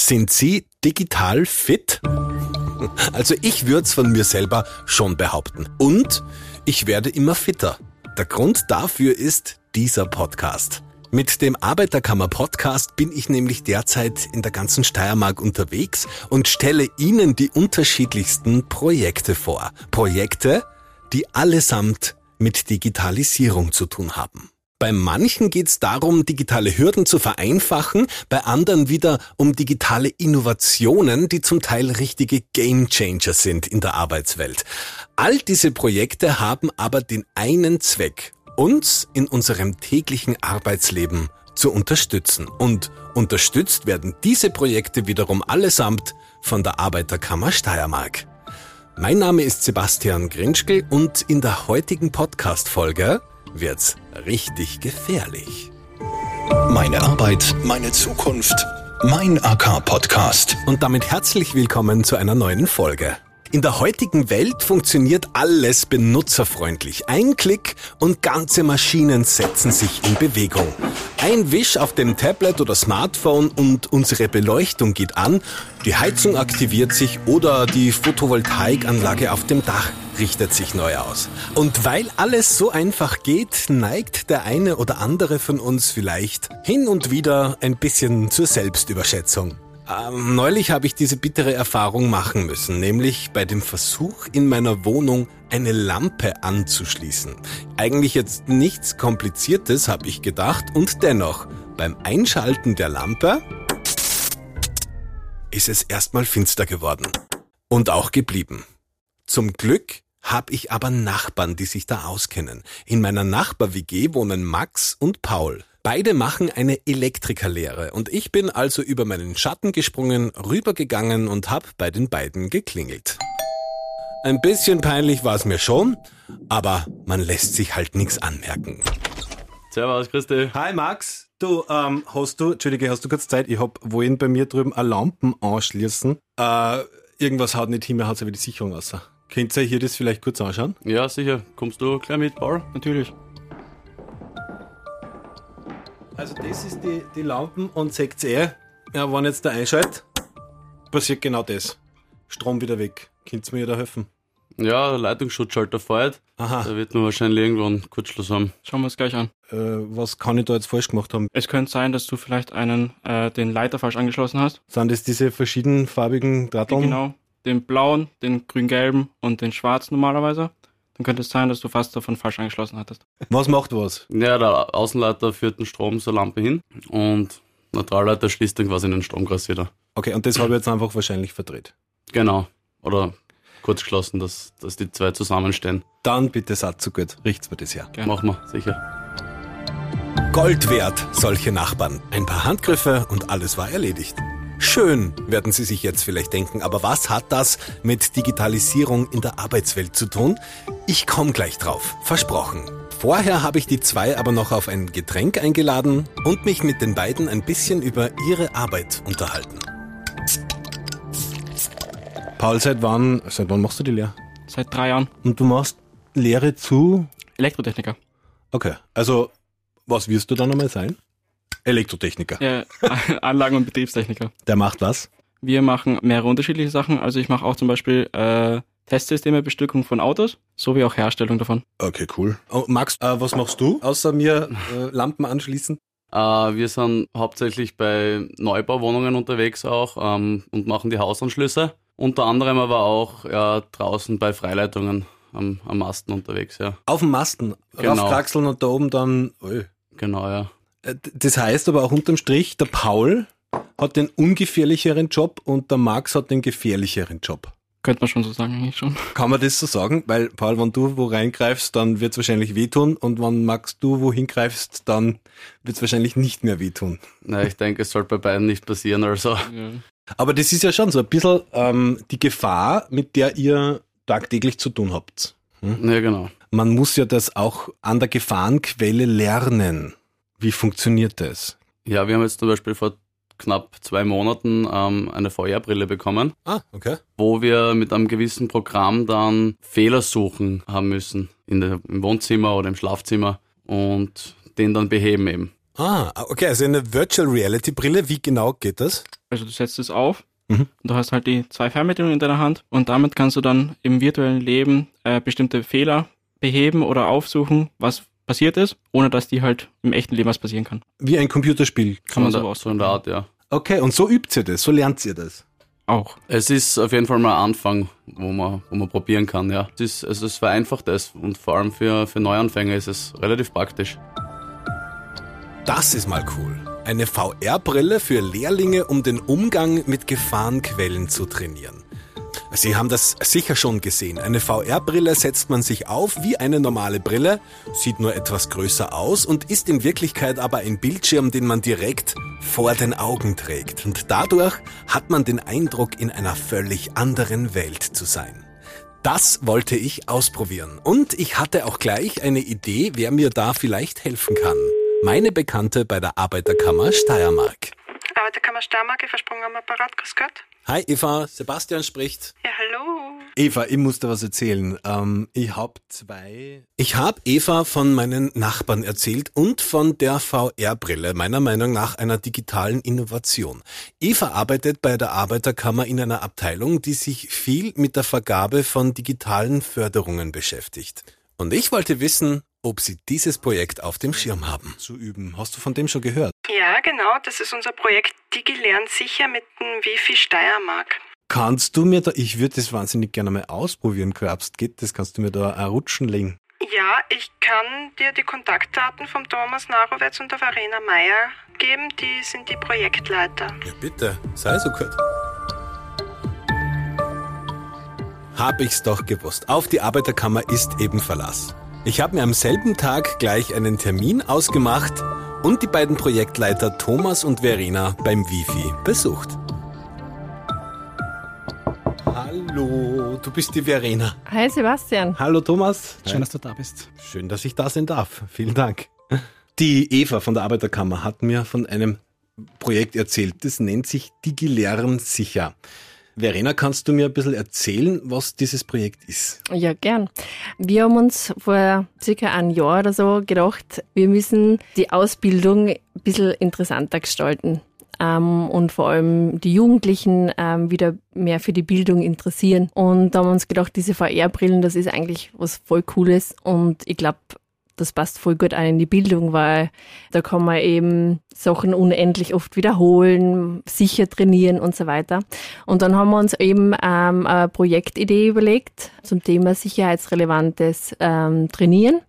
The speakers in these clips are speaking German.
Sind Sie digital fit? Also ich würde es von mir selber schon behaupten. Und ich werde immer fitter. Der Grund dafür ist dieser Podcast. Mit dem Arbeiterkammer Podcast bin ich nämlich derzeit in der ganzen Steiermark unterwegs und stelle Ihnen die unterschiedlichsten Projekte vor. Projekte, die allesamt mit Digitalisierung zu tun haben. Bei manchen geht es darum, digitale Hürden zu vereinfachen, bei anderen wieder um digitale Innovationen, die zum Teil richtige Gamechanger sind in der Arbeitswelt. All diese Projekte haben aber den einen Zweck, uns in unserem täglichen Arbeitsleben zu unterstützen. Und unterstützt werden diese Projekte wiederum allesamt von der Arbeiterkammer Steiermark. Mein Name ist Sebastian Grinschkel und in der heutigen Podcast-Folge wird's richtig gefährlich. Meine Arbeit, meine Zukunft, mein AK-Podcast. Und damit herzlich willkommen zu einer neuen Folge. In der heutigen Welt funktioniert alles benutzerfreundlich. Ein Klick und ganze Maschinen setzen sich in Bewegung. Ein Wisch auf dem Tablet oder Smartphone und unsere Beleuchtung geht an, die Heizung aktiviert sich oder die Photovoltaikanlage auf dem Dach richtet sich neu aus. Und weil alles so einfach geht, neigt der eine oder andere von uns vielleicht hin und wieder ein bisschen zur Selbstüberschätzung. Ähm, neulich habe ich diese bittere Erfahrung machen müssen, nämlich bei dem Versuch in meiner Wohnung eine Lampe anzuschließen. Eigentlich jetzt nichts Kompliziertes, habe ich gedacht, und dennoch, beim Einschalten der Lampe ist es erstmal finster geworden. Und auch geblieben. Zum Glück habe ich aber Nachbarn, die sich da auskennen. In meiner Nachbar-WG wohnen Max und Paul. Beide machen eine Elektrikerlehre und ich bin also über meinen Schatten gesprungen, rübergegangen und hab bei den beiden geklingelt. Ein bisschen peinlich war es mir schon, aber man lässt sich halt nichts anmerken. Servus, Christi. Hi Max, du, ähm, hast du, Entschuldige, hast du kurz Zeit? Ich hab wohin bei mir drüben eine Lampen anschließen. Äh, irgendwas haut nicht hin, mir haut's aber die Sicherung raus. Könnt ihr hier das vielleicht kurz anschauen? Ja, sicher. Kommst du gleich mit, Paul? Natürlich. Also das ist die, die Lampen und seht ihr, ja, wenn jetzt der einschaltet, passiert genau das. Strom wieder weg. Könnt ihr mir da helfen? Ja, der Leitungsschutzschalter feuert. Aha. Da wird man wahrscheinlich irgendwann Kurzschluss haben. Schauen wir uns gleich an. Äh, was kann ich da jetzt falsch gemacht haben? Es könnte sein, dass du vielleicht einen äh, den Leiter falsch angeschlossen hast. Sind das diese verschiedenfarbigen Drahtungen? Genau. Den blauen, den grün-gelben und den schwarzen normalerweise. Dann könnte es sein, dass du fast davon falsch angeschlossen hattest. Was macht was? Ja, der Außenleiter führt den Strom zur Lampe hin und Neutralleiter schließt dann quasi den Stromkreis wieder. Okay, und das habe ich jetzt einfach wahrscheinlich verdreht. Genau. Oder kurz geschlossen, dass, dass die zwei zusammenstehen. Dann bitte Satz so gut, riecht's mir das her. Gerne. Machen wir, sicher. Gold wert, solche Nachbarn. Ein paar Handgriffe und alles war erledigt. Schön, werden Sie sich jetzt vielleicht denken, aber was hat das mit Digitalisierung in der Arbeitswelt zu tun? Ich komme gleich drauf, versprochen. Vorher habe ich die zwei aber noch auf ein Getränk eingeladen und mich mit den beiden ein bisschen über ihre Arbeit unterhalten. Paul, seit wann, seit wann machst du die Lehre? Seit drei Jahren. Und du machst Lehre zu? Elektrotechniker. Okay, also was wirst du dann einmal sein? Elektrotechniker. Ja, Anlagen- und Betriebstechniker. Der macht was? Wir machen mehrere unterschiedliche Sachen. Also ich mache auch zum Beispiel äh, Testsysteme, Bestückung von Autos, sowie auch Herstellung davon. Okay, cool. Oh, Max, äh, was machst du? Außer mir äh, Lampen anschließen? Äh, wir sind hauptsächlich bei Neubauwohnungen unterwegs auch ähm, und machen die Hausanschlüsse. Unter anderem aber auch ja, draußen bei Freileitungen am, am Masten unterwegs, ja. Auf dem Masten, Genau. raufkraxeln und da oben dann. Ui. Genau, ja. Äh, Das heißt aber auch unterm Strich, der Paul hat den ungefährlicheren Job und der Max hat den gefährlicheren Job. Könnte man schon so sagen, eigentlich schon. Kann man das so sagen? Weil, Paul, wenn du wo reingreifst, dann wird es wahrscheinlich wehtun und wenn Max du wo hingreifst, dann wird es wahrscheinlich nicht mehr wehtun. Na, ich denke, es soll bei beiden nicht passieren, also. Ja. Aber das ist ja schon so ein bisschen ähm, die Gefahr, mit der ihr tagtäglich zu tun habt. Ja, genau. Man muss ja das auch an der Gefahrenquelle lernen. Wie funktioniert das? Ja, wir haben jetzt zum Beispiel vor knapp zwei Monaten ähm, eine VR-Brille bekommen, Ah, okay. wo wir mit einem gewissen Programm dann Fehler suchen haben müssen in der, im Wohnzimmer oder im Schlafzimmer und den dann beheben eben. Ah, okay, also eine Virtual Reality Brille, wie genau geht das? Also du setzt es auf Mhm. und du hast halt die zwei Fernbedienungen in deiner Hand und damit kannst du dann im virtuellen Leben äh, bestimmte Fehler beheben oder aufsuchen, was passiert ist, ohne dass die halt im echten Leben was passieren kann. Wie ein Computerspiel. Kann man so, so da- aus. so in der Art, ja. Okay, und so übt ihr das, so lernt ihr das. Auch. Es ist auf jeden Fall mal ein Anfang, wo man, wo man probieren kann, ja. Es, ist, also es vereinfacht es und vor allem für, für Neuanfänger ist es relativ praktisch. Das ist mal cool. Eine VR-Brille für Lehrlinge, um den Umgang mit Gefahrenquellen zu trainieren. Sie haben das sicher schon gesehen. Eine VR-Brille setzt man sich auf wie eine normale Brille, sieht nur etwas größer aus und ist in Wirklichkeit aber ein Bildschirm, den man direkt vor den Augen trägt. Und dadurch hat man den Eindruck, in einer völlig anderen Welt zu sein. Das wollte ich ausprobieren. Und ich hatte auch gleich eine Idee, wer mir da vielleicht helfen kann. Meine Bekannte bei der Arbeiterkammer Steiermark. Arbeiterkammer Steiermark, ich versprungen am Apparat, grüß Gott. Hi Eva, Sebastian spricht. Ja, hallo. Eva, ich muss dir was erzählen. Ähm, ich hab zwei. Ich hab Eva von meinen Nachbarn erzählt und von der VR-Brille, meiner Meinung nach einer digitalen Innovation. Eva arbeitet bei der Arbeiterkammer in einer Abteilung, die sich viel mit der Vergabe von digitalen Förderungen beschäftigt. Und ich wollte wissen, ob sie dieses Projekt auf dem Schirm haben. Zu üben. Hast du von dem schon gehört? Ja, genau, das ist unser Projekt DigiLern sicher mit dem Wifi Steiermark. Kannst du mir da, ich würde das wahnsinnig gerne mal ausprobieren, glaubst, geht das? Kannst du mir da ein Rutschen legen? Ja, ich kann dir die Kontaktdaten vom Thomas Narowetz und der Verena Meyer geben, die sind die Projektleiter. Ja, bitte, sei so gut. Hab ich's doch gewusst. Auf die Arbeiterkammer ist eben Verlass. Ich habe mir am selben Tag gleich einen Termin ausgemacht und die beiden Projektleiter Thomas und Verena beim Wifi besucht. Hallo, du bist die Verena. Hi Sebastian. Hallo Thomas. Schön, dass du da bist. Schön, dass ich da sein darf. Vielen Dank. Die Eva von der Arbeiterkammer hat mir von einem Projekt erzählt. Das nennt sich DigiLern sicher. Verena, kannst du mir ein bisschen erzählen, was dieses Projekt ist? Ja, gern. Wir haben uns vor circa einem Jahr oder so gedacht, wir müssen die Ausbildung ein bisschen interessanter gestalten. Ähm, und vor allem die Jugendlichen ähm, wieder mehr für die Bildung interessieren. Und da haben wir uns gedacht, diese VR-Brillen, das ist eigentlich was voll Cooles. Und ich glaube, das passt voll gut ein in die Bildung, weil da kann man eben Sachen unendlich oft wiederholen, sicher trainieren und so weiter. Und dann haben wir uns eben ähm, eine Projektidee überlegt zum Thema sicherheitsrelevantes ähm, Trainieren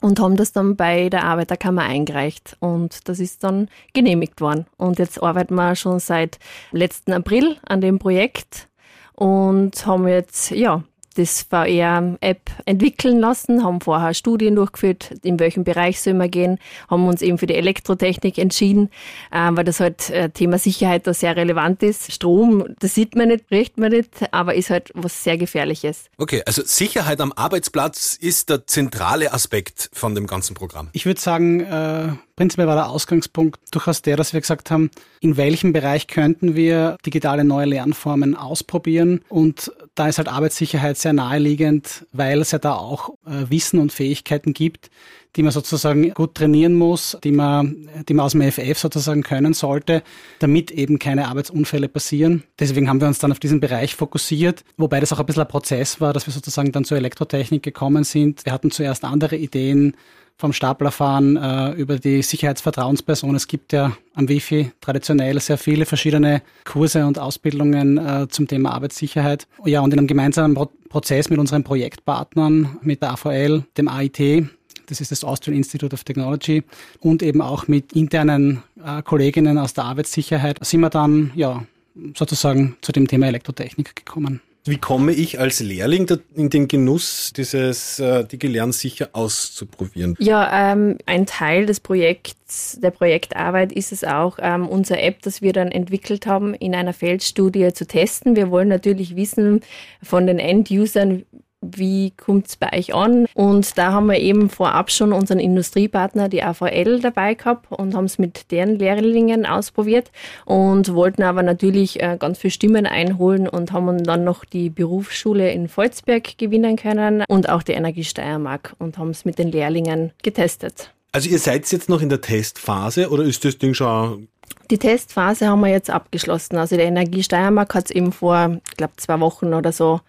und haben das dann bei der Arbeiterkammer eingereicht. Und das ist dann genehmigt worden. Und jetzt arbeiten wir schon seit letzten April an dem Projekt und haben jetzt, ja, das VR-App entwickeln lassen, haben vorher Studien durchgeführt, in welchem Bereich soll man gehen, haben uns eben für die Elektrotechnik entschieden, äh, weil das halt äh, Thema Sicherheit da sehr relevant ist. Strom, das sieht man nicht, riecht man nicht, aber ist halt was sehr Gefährliches. Okay, also Sicherheit am Arbeitsplatz ist der zentrale Aspekt von dem ganzen Programm. Ich würde sagen, äh, prinzipiell war der Ausgangspunkt durchaus der, dass wir gesagt haben, in welchem Bereich könnten wir digitale neue Lernformen ausprobieren. Und da ist halt Arbeitssicherheit sehr naheliegend, weil es ja da auch Wissen und Fähigkeiten gibt, die man sozusagen gut trainieren muss, die man, die man aus dem FF sozusagen können sollte, damit eben keine Arbeitsunfälle passieren. Deswegen haben wir uns dann auf diesen Bereich fokussiert, wobei das auch ein bisschen ein Prozess war, dass wir sozusagen dann zur Elektrotechnik gekommen sind. Wir hatten zuerst andere Ideen, vom Staplerfahren äh, über die Sicherheitsvertrauensperson. Es gibt ja am Wifi traditionell sehr viele verschiedene Kurse und Ausbildungen äh, zum Thema Arbeitssicherheit. Ja, und in einem gemeinsamen Prozess mit unseren Projektpartnern, mit der AVL, dem AIT, das ist das Austrian Institute of Technology, und eben auch mit internen äh, Kolleginnen aus der Arbeitssicherheit, sind wir dann ja sozusagen zu dem Thema Elektrotechnik gekommen. Wie komme ich als Lehrling in den Genuss, dieses äh, DigiLern sicher auszuprobieren? Ja, ähm, ein Teil des Projekts, der Projektarbeit ist es auch, ähm, unsere App, das wir dann entwickelt haben, in einer Feldstudie zu testen. Wir wollen natürlich wissen von den End-Usern, wie kommt es bei euch an? Und da haben wir eben vorab schon unseren Industriepartner, die AVL, dabei gehabt und haben es mit deren Lehrlingen ausprobiert und wollten aber natürlich äh, ganz viele Stimmen einholen und haben dann noch die Berufsschule in Volzberg gewinnen können und auch die Energie Steiermark und haben es mit den Lehrlingen getestet. Also ihr seid jetzt noch in der Testphase oder ist das Ding schon die Testphase haben wir jetzt abgeschlossen. Also die Energie Steiermark hat es eben vor, ich glaube, zwei Wochen oder so,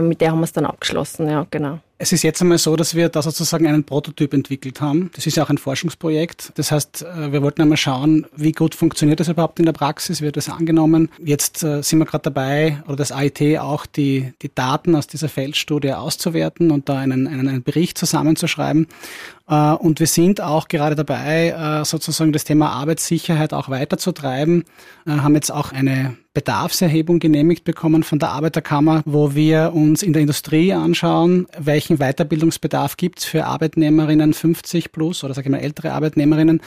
mit der haben wir es dann abgeschlossen, ja, genau. Es ist jetzt einmal so, dass wir da sozusagen einen Prototyp entwickelt haben. Das ist ja auch ein Forschungsprojekt. Das heißt, äh, wir wollten einmal schauen, wie gut funktioniert das überhaupt in der Praxis, wird das angenommen. Jetzt äh, sind wir gerade dabei, oder das AIT auch, die, die Daten aus dieser Feldstudie auszuwerten und da einen, einen, einen Bericht zusammenzuschreiben. Äh, und wir sind auch gerade dabei, sozusagen das Thema Arbeitssicherheit auch weiterzutreiben. Haben jetzt auch eine Bedarfserhebung genehmigt bekommen von der Arbeiterkammer, wo wir uns in der Industrie anschauen, welchen Weiterbildungsbedarf gibt es für Arbeitnehmerinnen 50 plus oder sage ich mal ältere Arbeitnehmerinnen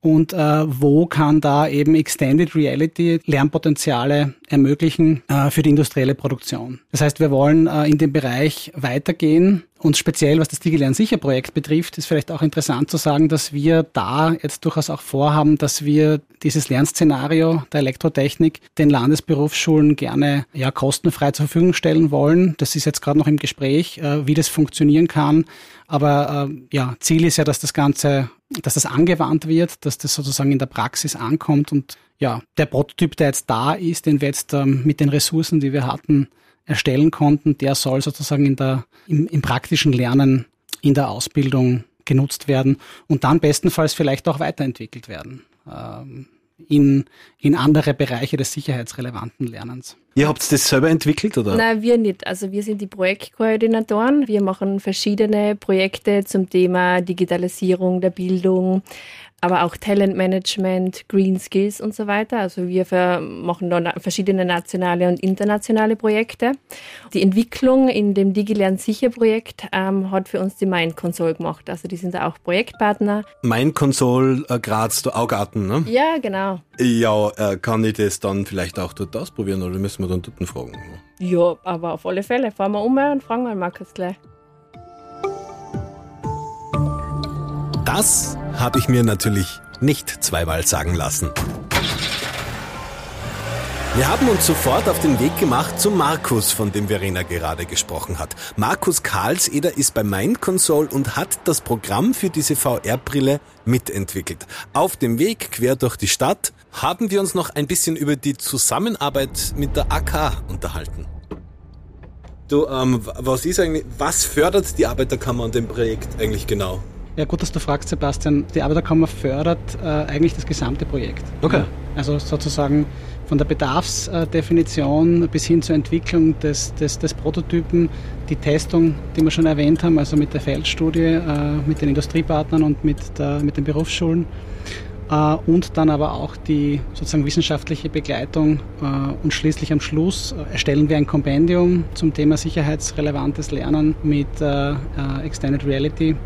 und äh, wo kann da eben Extended Reality Lernpotenziale ermöglichen äh, für die industrielle Produktion. Das heißt, wir wollen äh, in dem Bereich weitergehen und speziell was das DigiLern sicher Projekt betrifft, ist vielleicht auch interessant zu sagen, dass wir da jetzt durchaus auch vorhaben, dass wir dieses Lernszenario der Elektrotechnik den Landesberufsschulen gerne ja kostenfrei zur Verfügung stellen wollen. Das ist jetzt gerade noch im Gespräch, äh, wie das funktionieren kann. Aber äh, ja, Ziel ist ja, dass das Ganze, dass das angewandt wird, dass das sozusagen in der Praxis ankommt und ja, der Prototyp, der jetzt da ist, den wir jetzt ähm, mit den Ressourcen, die wir hatten, erstellen konnten, der soll sozusagen in der, im, im praktischen Lernen in der Ausbildung genutzt werden und dann bestenfalls vielleicht auch weiterentwickelt werden. Ähm, in, in andere Bereiche des sicherheitsrelevanten Lernens. Ihr habt das selber entwickelt, oder? Nein, wir nicht. Also wir sind die Projektkoordinatoren. Wir machen verschiedene Projekte zum Thema Digitalisierung der Bildung, aber auch Talentmanagement, Green Skills und so weiter. Also wir machen da verschiedene nationale und internationale Projekte. Die Entwicklung in dem DigiLern Sicher Projekt ähm, hat für uns die Mind Console gemacht. Also die sind da auch Projektpartner. Mind Console äh, Graz, der Augarten, ne? Ja, genau. Ja, äh, kann ich das dann vielleicht auch dort ausprobieren oder müssen wir dann dort fragen? Ja, aber auf alle Fälle. Fahren wir um und fragen wir Markus gleich. Das habe ich mir natürlich nicht zweimal sagen lassen. Wir haben uns sofort auf den Weg gemacht zu Markus, von dem Verena gerade gesprochen hat. Markus Karlseder ist bei Mind Console und hat das Programm für diese VR-Brille mitentwickelt. Auf dem Weg quer durch die Stadt haben wir uns noch ein bisschen über die Zusammenarbeit mit der AK unterhalten. Du, ähm, was ist eigentlich, was fördert die Arbeiterkammer an dem Projekt eigentlich genau? Ja, gut, dass du fragst, Sebastian. Die Arbeiterkammer fördert äh, eigentlich das gesamte Projekt. Okay. Also sozusagen von der Bedarfsdefinition bis hin zur Entwicklung des, des, des Prototypen, die Testung, die wir schon erwähnt haben, also mit der Feldstudie, äh, mit den Industriepartnern und mit, der, mit den Berufsschulen und dann aber auch die sozusagen wissenschaftliche Begleitung äh, und schließlich am Schluss äh, erstellen wir ein Kompendium zum Thema sicherheitsrelevantes Lernen mit Extended Reality,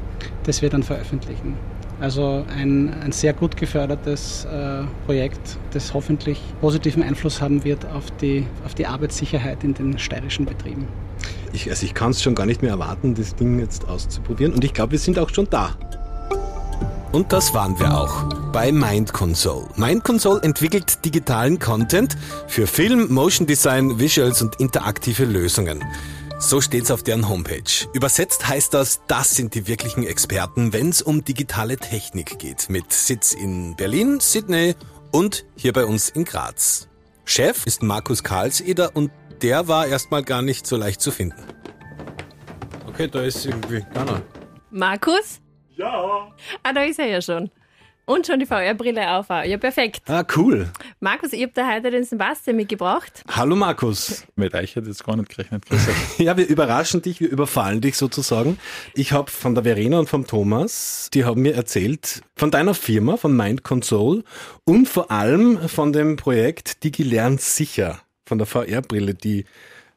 das wir dann veröffentlichen. Also ein, ein sehr gut gefördertes äh, Projekt, das hoffentlich positiven Einfluss haben wird auf die, auf die Arbeitssicherheit in den steirischen Betrieben. Ich, also ich kann es schon gar nicht mehr erwarten, das Ding jetzt auszuprobieren. Und ich glaube, wir sind auch schon da. Und das waren wir auch bei Mind Console. Mind Console entwickelt digitalen Content für Film, Motion Design, Visuals und interaktive Lösungen. So steht's auf deren Homepage. Übersetzt heißt das, das sind die wirklichen Experten, wenn es um digitale Technik geht. Mit Sitz in Berlin, Sydney und hier bei uns in Graz. Chef ist Markus Karlseder und der war erstmal gar nicht so leicht zu finden. Okay, da ist irgendwie keiner. Markus? Ja. Ah, da ist er ja schon. Und schon die VR-Brille auf. Ja, perfekt. Ah, cool. Markus, ich habe da heute den Sebastian mitgebracht. Hallo Markus. Mit euch hätte jetzt gar nicht gerechnet. Ja, wir überraschen dich, wir überfallen dich sozusagen. Ich habe von der Verena und vom Thomas, die haben mir erzählt von deiner Firma, von Mind Console und vor allem von dem Projekt DigiLern sicher, von der VR-Brille, die,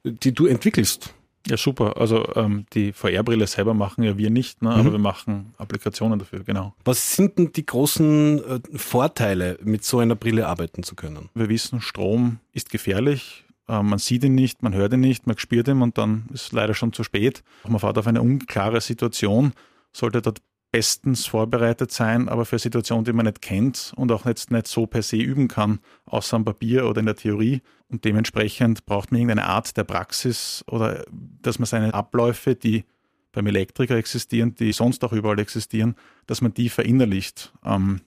die du entwickelst. Ja, super. Also ähm, die VR-Brille selber machen ja wir nicht, ne? aber mhm. wir machen Applikationen dafür, genau. Was sind denn die großen äh, Vorteile, mit so einer Brille arbeiten zu können? Wir wissen, Strom ist gefährlich. Äh, man sieht ihn nicht, man hört ihn nicht, man spürt ihn und dann ist es leider schon zu spät. Man fährt auf eine unklare Situation, sollte dort bestens vorbereitet sein, aber für Situationen, die man nicht kennt und auch jetzt nicht so per se üben kann, außer am Papier oder in der Theorie. Und dementsprechend braucht man irgendeine Art der Praxis oder dass man seine Abläufe, die beim Elektriker existieren, die sonst auch überall existieren, dass man die verinnerlicht. Ähm,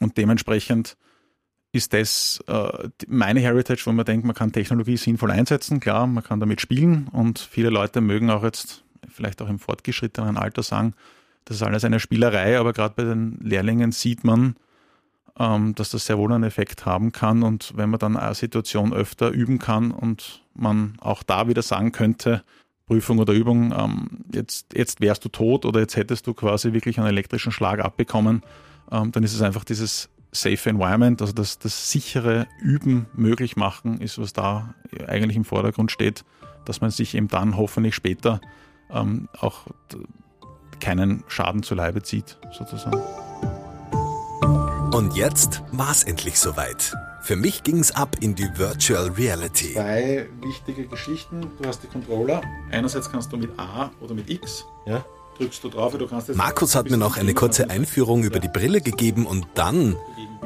und dementsprechend ist das äh, meine Heritage, wo man denkt, man kann Technologie sinnvoll einsetzen. Klar, man kann damit spielen und viele Leute mögen auch jetzt vielleicht auch im fortgeschrittenen Alter sagen, das ist alles eine Spielerei, aber gerade bei den Lehrlingen sieht man, ähm, dass das sehr wohl einen Effekt haben kann. Und wenn man dann eine Situation öfter üben kann und man auch da wieder sagen könnte, Prüfung oder Übung, ähm, jetzt, jetzt wärst du tot oder jetzt hättest du quasi wirklich einen elektrischen Schlag abbekommen, ähm, dann ist es einfach dieses Safe Environment, also das, das sichere Üben möglich machen, ist, was da eigentlich im Vordergrund steht, dass man sich eben dann hoffentlich später ähm, auch keinen Schaden zu Leibe zieht, sozusagen. Und jetzt war es endlich soweit. Für mich ging es ab in die Virtual Reality. Zwei wichtige Geschichten. Du hast die Controller. Einerseits kannst du mit A oder mit X. Ja. Drückst du drauf, du kannst Markus hat mir noch eine kurze Einführung über die Brille gegeben und dann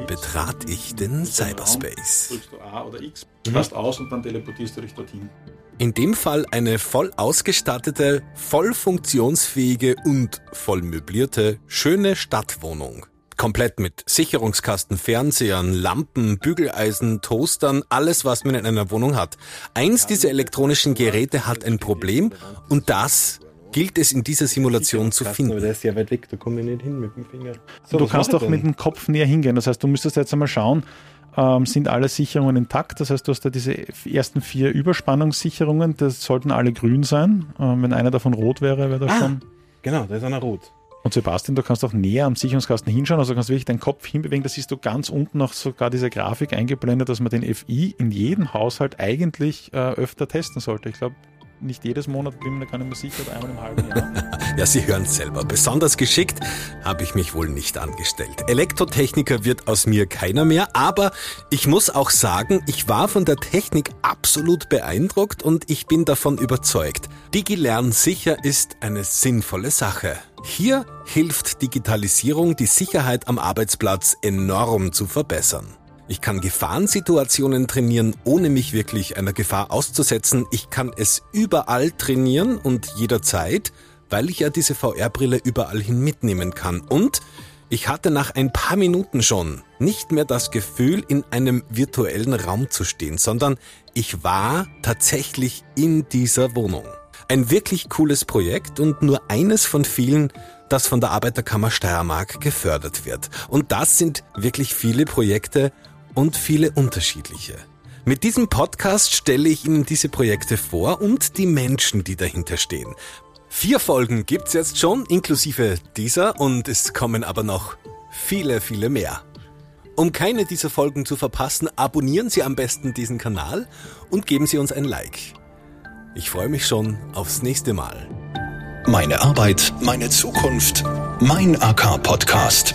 betrat ich den Cyberspace. Drückst du A oder X, passt aus und dann teleportierst du dich dorthin. In dem Fall eine voll ausgestattete, voll funktionsfähige und voll möblierte, schöne Stadtwohnung. Komplett mit Sicherungskasten, Fernsehern, Lampen, Bügeleisen, Toastern, alles, was man in einer Wohnung hat. Eins dieser elektronischen Geräte hat ein Problem und das gilt es in dieser Simulation zu finden. Aber der ist sehr weit weg, da komme ich nicht hin mit dem Finger. So, du kannst doch mit dem Kopf näher hingehen. Das heißt, du müsstest jetzt einmal schauen, ähm, sind alle Sicherungen intakt. Das heißt, du hast da diese ersten vier Überspannungssicherungen, das sollten alle grün sein. Ähm, wenn einer davon rot wäre, wäre das ah, schon. Genau, da ist einer rot. Und Sebastian, du kannst auch näher am Sicherungskasten hinschauen, also du kannst wirklich deinen Kopf hinbewegen. Da siehst du ganz unten noch sogar diese Grafik eingeblendet, dass man den FI in jedem Haushalt eigentlich äh, öfter testen sollte. Ich glaube, nicht jedes Monat, bin mir gar nicht mehr sicher, oder einmal im halben Jahr. ja, Sie hören es selber. Besonders geschickt habe ich mich wohl nicht angestellt. Elektrotechniker wird aus mir keiner mehr, aber ich muss auch sagen, ich war von der Technik absolut beeindruckt und ich bin davon überzeugt. DigiLern sicher ist eine sinnvolle Sache. Hier hilft Digitalisierung, die Sicherheit am Arbeitsplatz enorm zu verbessern. Ich kann Gefahrensituationen trainieren, ohne mich wirklich einer Gefahr auszusetzen. Ich kann es überall trainieren und jederzeit, weil ich ja diese VR-Brille überall hin mitnehmen kann. Und ich hatte nach ein paar Minuten schon nicht mehr das Gefühl, in einem virtuellen Raum zu stehen, sondern ich war tatsächlich in dieser Wohnung. Ein wirklich cooles Projekt und nur eines von vielen, das von der Arbeiterkammer Steiermark gefördert wird. Und das sind wirklich viele Projekte und viele unterschiedliche. Mit diesem Podcast stelle ich Ihnen diese Projekte vor und die Menschen, die dahinter stehen. Vier Folgen gibt's jetzt schon, inklusive dieser, und es kommen aber noch viele, viele mehr. Um keine dieser Folgen zu verpassen, abonnieren Sie am besten diesen Kanal und geben Sie uns ein Like. Ich freue mich schon aufs nächste Mal. Meine Arbeit, meine Zukunft, mein AK-Podcast.